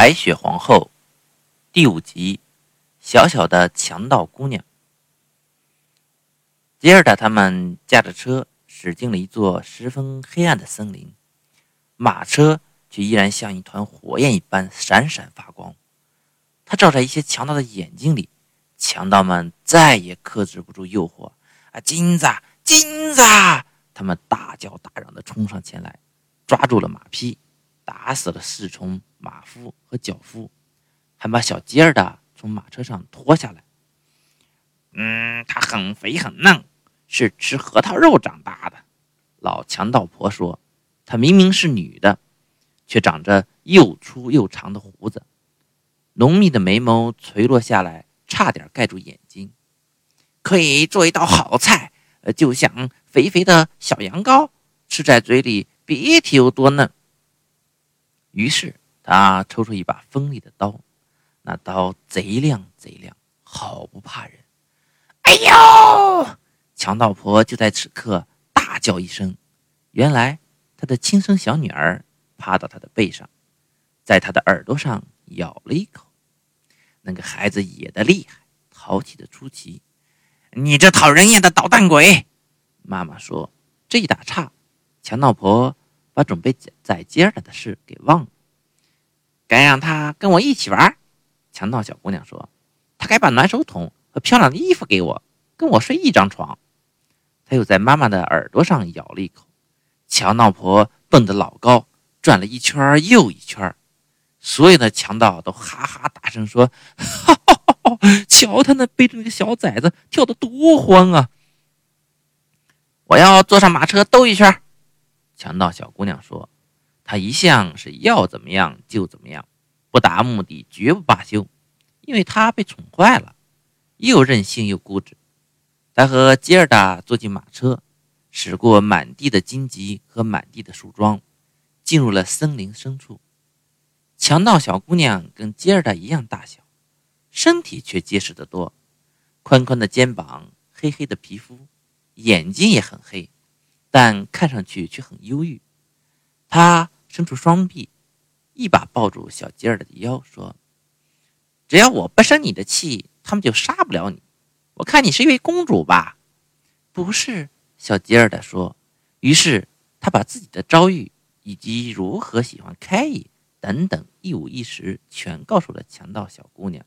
白雪皇后第五集：小小的强盗姑娘。吉尔达他们驾着车驶进了一座十分黑暗的森林，马车却依然像一团火焰一般闪闪发光。它照在一些强盗的眼睛里，强盗们再也克制不住诱惑。啊，金子，金子！他们大叫大嚷地冲上前来，抓住了马匹，打死了侍从、马夫和脚夫，还把小吉儿的从马车上拖下来。嗯，它很肥很嫩，是吃核桃肉长大的。老强盗婆说：“她明明是女的，却长着又粗又长的胡子，浓密的眉毛垂落下来，差点盖住眼睛。”可以做一道好菜，呃，就像肥肥的小羊羔，吃在嘴里别提有多嫩。于是他抽出一把锋利的刀，那刀贼亮贼亮，好不怕人。哎呦！强盗婆就在此刻大叫一声，原来她的亲生小女儿趴到她的背上，在她的耳朵上咬了一口。那个孩子野的厉害，淘气的出奇。你这讨人厌的捣蛋鬼！妈妈说：“这一打岔，强盗婆把准备宰吉尔的事给忘了。该让他跟我一起玩。”强盗小姑娘说：“他该把暖手桶和漂亮的衣服给我，跟我睡一张床。”他又在妈妈的耳朵上咬了一口。强盗婆蹦得老高，转了一圈又一圈。所有的强盗都哈哈大声说：“哈哈！”瞧他那背着那个小崽子跳得多欢啊！我要坐上马车兜一圈。强盗小姑娘说：“她一向是要怎么样就怎么样，不达目的绝不罢休。因为她被宠坏了，又任性又固执。她和吉尔达坐进马车，驶过满地的荆棘和满地的树桩，进入了森林深处。强盗小姑娘跟吉尔达一样大小。”身体却结实得多，宽宽的肩膀，黑黑的皮肤，眼睛也很黑，但看上去却很忧郁。他伸出双臂，一把抱住小吉尔的腰，说：“只要我不生你的气，他们就杀不了你。我看你是一位公主吧？”“不是。”小吉尔的说。于是他把自己的遭遇以及如何喜欢开伊等等一五一十全告诉了强盗小姑娘。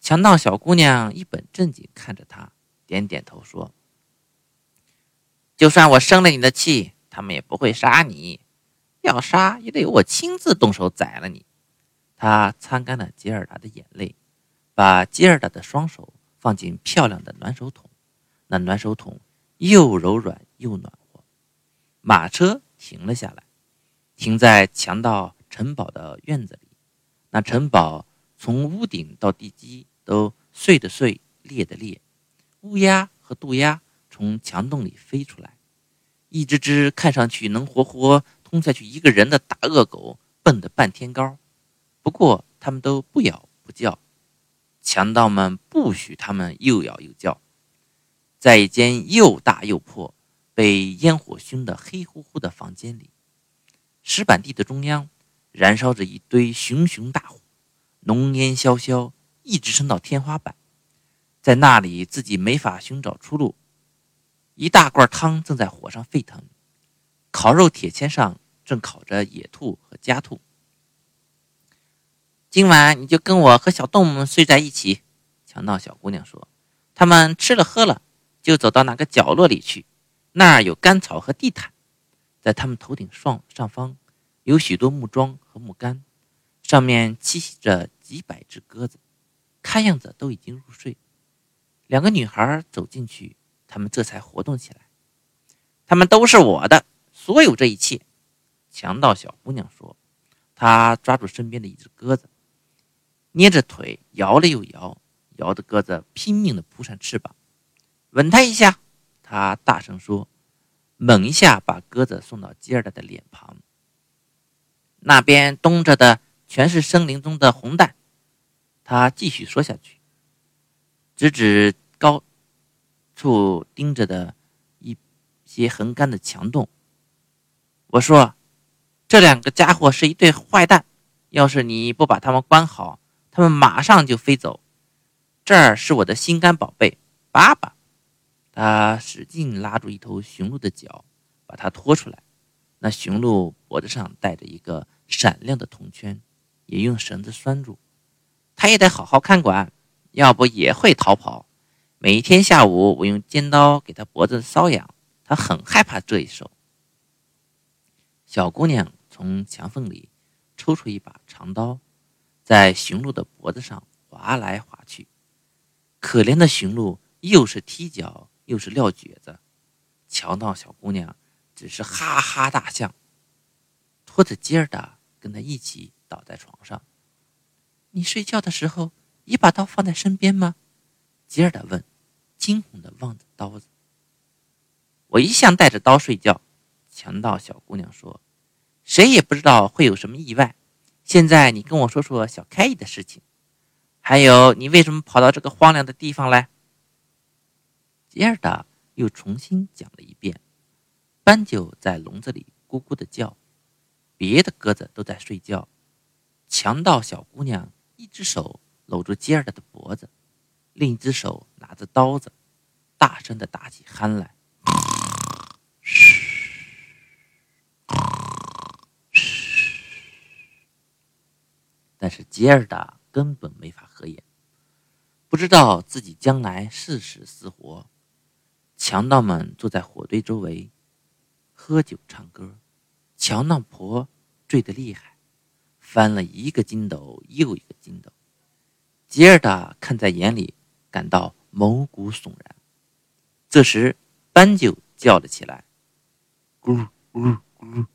强盗小姑娘一本正经看着他，点点头说：“就算我生了你的气，他们也不会杀你。要杀也得由我亲自动手宰了你。”他擦干了吉尔达的眼泪，把吉尔达的双手放进漂亮的暖手桶。那暖手桶又柔软又暖和。马车停了下来，停在强盗城堡的院子里。那城堡从屋顶到地基。都碎的碎，裂的裂，乌鸦和渡鸦从墙洞里飞出来，一只只看上去能活活吞下去一个人的大恶狗蹦得半天高，不过他们都不咬不叫，强盗们不许他们又咬又叫。在一间又大又破、被烟火熏得黑乎乎的房间里，石板地的中央燃烧着一堆熊熊大火，浓烟萧萧。一直升到天花板，在那里自己没法寻找出路。一大罐汤正在火上沸腾，烤肉铁签上正烤着野兔和家兔。今晚你就跟我和小动物们睡在一起，强盗小姑娘说。他们吃了喝了，就走到那个角落里去，那儿有干草和地毯，在他们头顶上上方有许多木桩和木杆，上面栖息着几百只鸽子。看样子都已经入睡，两个女孩走进去，他们这才活动起来。他们都是我的，所有这一切。强盗小姑娘说：“她抓住身边的一只鸽子，捏着腿摇了又摇，摇的鸽子拼命地扑扇翅膀。吻它一下，她大声说，猛一下把鸽子送到吉尔达的脸庞。那边东着的全是森林中的红蛋。”他继续说下去，指指高处盯着的一些横杆的墙洞。我说：“这两个家伙是一对坏蛋，要是你不把他们关好，他们马上就飞走。这儿是我的心肝宝贝，爸爸。他使劲拉住一头雄鹿的脚，把它拖出来。那雄鹿脖子上戴着一个闪亮的铜圈，也用绳子拴住。它也得好好看管，要不也会逃跑。每一天下午，我用尖刀给它脖子搔痒，它很害怕这一手。小姑娘从墙缝里抽出一把长刀，在雄鹿的脖子上划来划去。可怜的雄鹿，又是踢脚。又是撂蹶子，强盗小姑娘只是哈哈大笑，拖着吉尔达跟他一起倒在床上。你睡觉的时候一把刀放在身边吗？吉尔达问，惊恐的望着刀子。我一向带着刀睡觉。强盗小姑娘说：“谁也不知道会有什么意外。现在你跟我说说小开伊的事情，还有你为什么跑到这个荒凉的地方来？”吉尔达又重新讲了一遍。斑鸠在笼子里咕咕的叫，别的鸽子都在睡觉。强盗小姑娘一只手搂住吉尔达的脖子，另一只手拿着刀子，大声的打起鼾来。但是吉尔达根本没法合眼，不知道自己将来是死是活。强盗们坐在火堆周围，喝酒唱歌。强盗婆醉得厉害，翻了一个筋斗又一个筋斗。吉尔达看在眼里，感到毛骨悚然。这时，斑鸠叫了起来：“咕噜咕噜咕噜！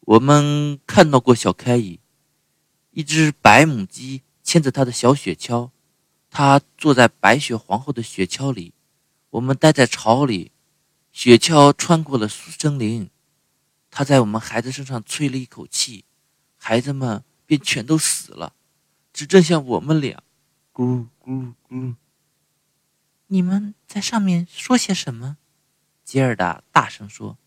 我们看到过小开伊，一只白母鸡牵着它的小雪橇，它坐在白雪皇后的雪橇里。”我们待在巢里，雪橇穿过了森林，它在我们孩子身上吹了一口气，孩子们便全都死了，只剩下我们俩。咕咕咕！你们在上面说些什么？吉尔达大声说：“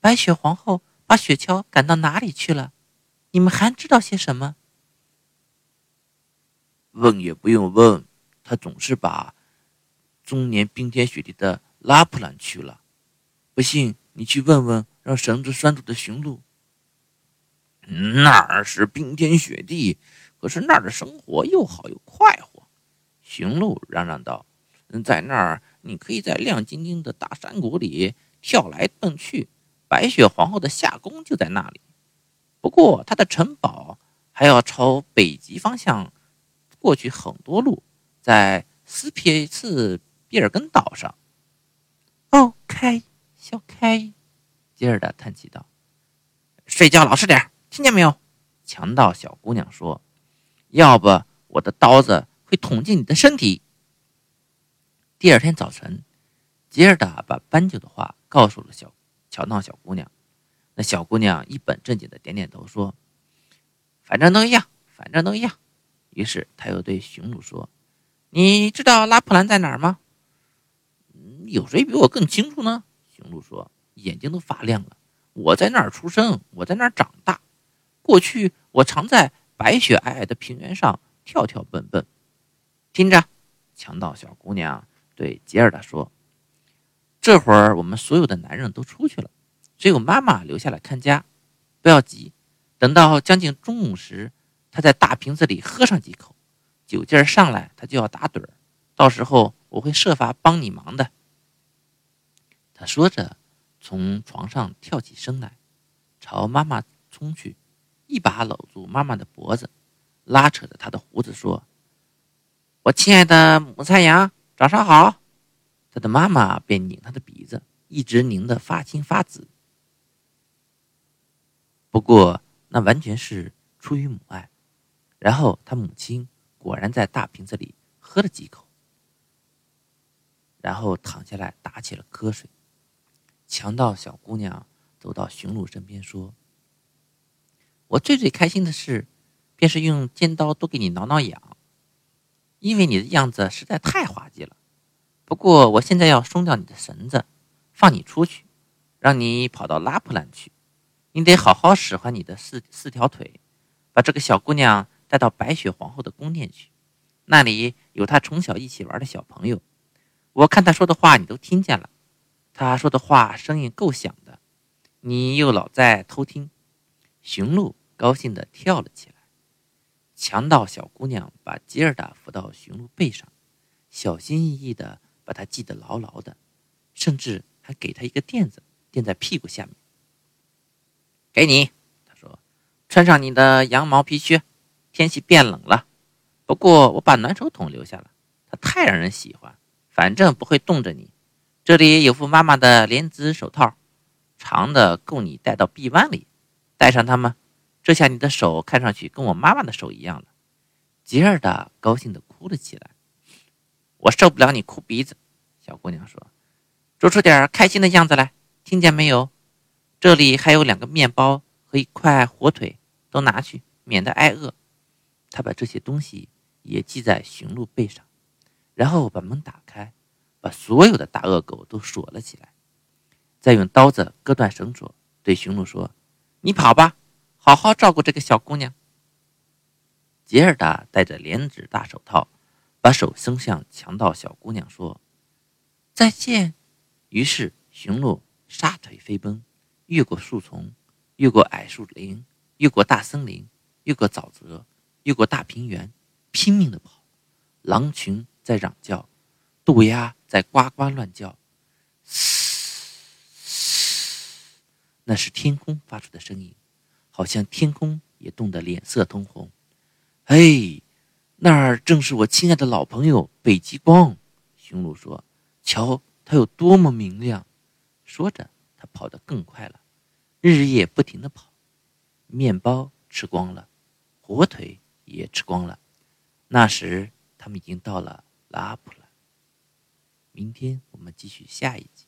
白雪皇后把雪橇赶到哪里去了？你们还知道些什么？”问也不用问，他总是把。终年冰天雪地的拉普兰去了，不信你去问问让绳子拴住的驯鹿。那儿是冰天雪地，可是那儿的生活又好又快活。驯鹿嚷嚷道：“在那儿，你可以在亮晶晶的大山谷里跳来蹦去。白雪皇后的夏宫就在那里，不过她的城堡还要朝北极方向过去很多路，在斯皮茨。”比尔根岛上，哦，开，小开，吉尔达叹气道：“睡觉老实点，听见没有？”强盗小姑娘说：“要不我的刀子会捅进你的身体。”第二天早晨，吉尔达把斑鸠的话告诉了小强盗小姑娘。那小姑娘一本正经的点点头说：“反正都一样，反正都一样。”于是他又对雄鹿说：“你知道拉普兰在哪儿吗？”有谁比我更清楚呢？雄鹿说，眼睛都发亮了。我在那儿出生，我在那儿长大。过去我常在白雪皑皑的平原上跳跳蹦蹦。听着，强盗小姑娘对吉尔达说：“这会儿我们所有的男人都出去了，只有妈妈留下来看家。不要急，等到将近中午时，他在大瓶子里喝上几口，酒劲儿上来，他就要打盹儿。到时候我会设法帮你忙的。”他说着，从床上跳起身来，朝妈妈冲去，一把搂住妈妈的脖子，拉扯着她的胡子说：“我亲爱的母山羊，早上好。”他的妈妈便拧他的鼻子，一直拧得发青发紫。不过那完全是出于母爱。然后他母亲果然在大瓶子里喝了几口，然后躺下来打起了瞌睡。强盗小姑娘走到驯鹿身边说：“我最最开心的事，便是用尖刀多给你挠挠痒，因为你的样子实在太滑稽了。不过我现在要松掉你的绳子，放你出去，让你跑到拉普兰去。你得好好使唤你的四四条腿，把这个小姑娘带到白雪皇后的宫殿去，那里有她从小一起玩的小朋友。我看她说的话，你都听见了。她说的话声音够响的，你又老在偷听。驯鹿高兴地跳了起来。强盗小姑娘把吉尔达扶到驯鹿背上，小心翼翼地把它系得牢牢的，甚至还给他一个垫子垫在屁股下面。给你，他说：“穿上你的羊毛皮靴，天气变冷了。不过我把暖手桶留下了，它太让人喜欢，反正不会冻着你。这里有副妈妈的莲子手套，长的够你戴到臂弯里，戴上它们。”这下你的手看上去跟我妈妈的手一样了，吉尔达高兴地哭了起来。我受不了你哭鼻子，小姑娘说：“做出点开心的样子来，听见没有？这里还有两个面包和一块火腿，都拿去，免得挨饿。”他把这些东西也系在驯鹿背上，然后把门打开，把所有的大恶狗都锁了起来，再用刀子割断绳索，对驯鹿说：“你跑吧。”好好照顾这个小姑娘。吉尔达戴着连指大手套，把手伸向强盗小姑娘，说：“再见。”于是驯鹿撒腿飞奔，越过树丛，越过矮树林，越过大森林，越过沼泽，越过大平原，拼命的跑。狼群在嚷叫，渡鸦在呱呱乱叫，嘶嘶，那是天空发出的声音。好像天空也冻得脸色通红。嘿，那儿正是我亲爱的老朋友北极光。雄鹿说：“瞧，它有多么明亮！”说着，它跑得更快了，日夜不停地跑。面包吃光了，火腿也吃光了。那时，他们已经到了拉普了。明天我们继续下一集。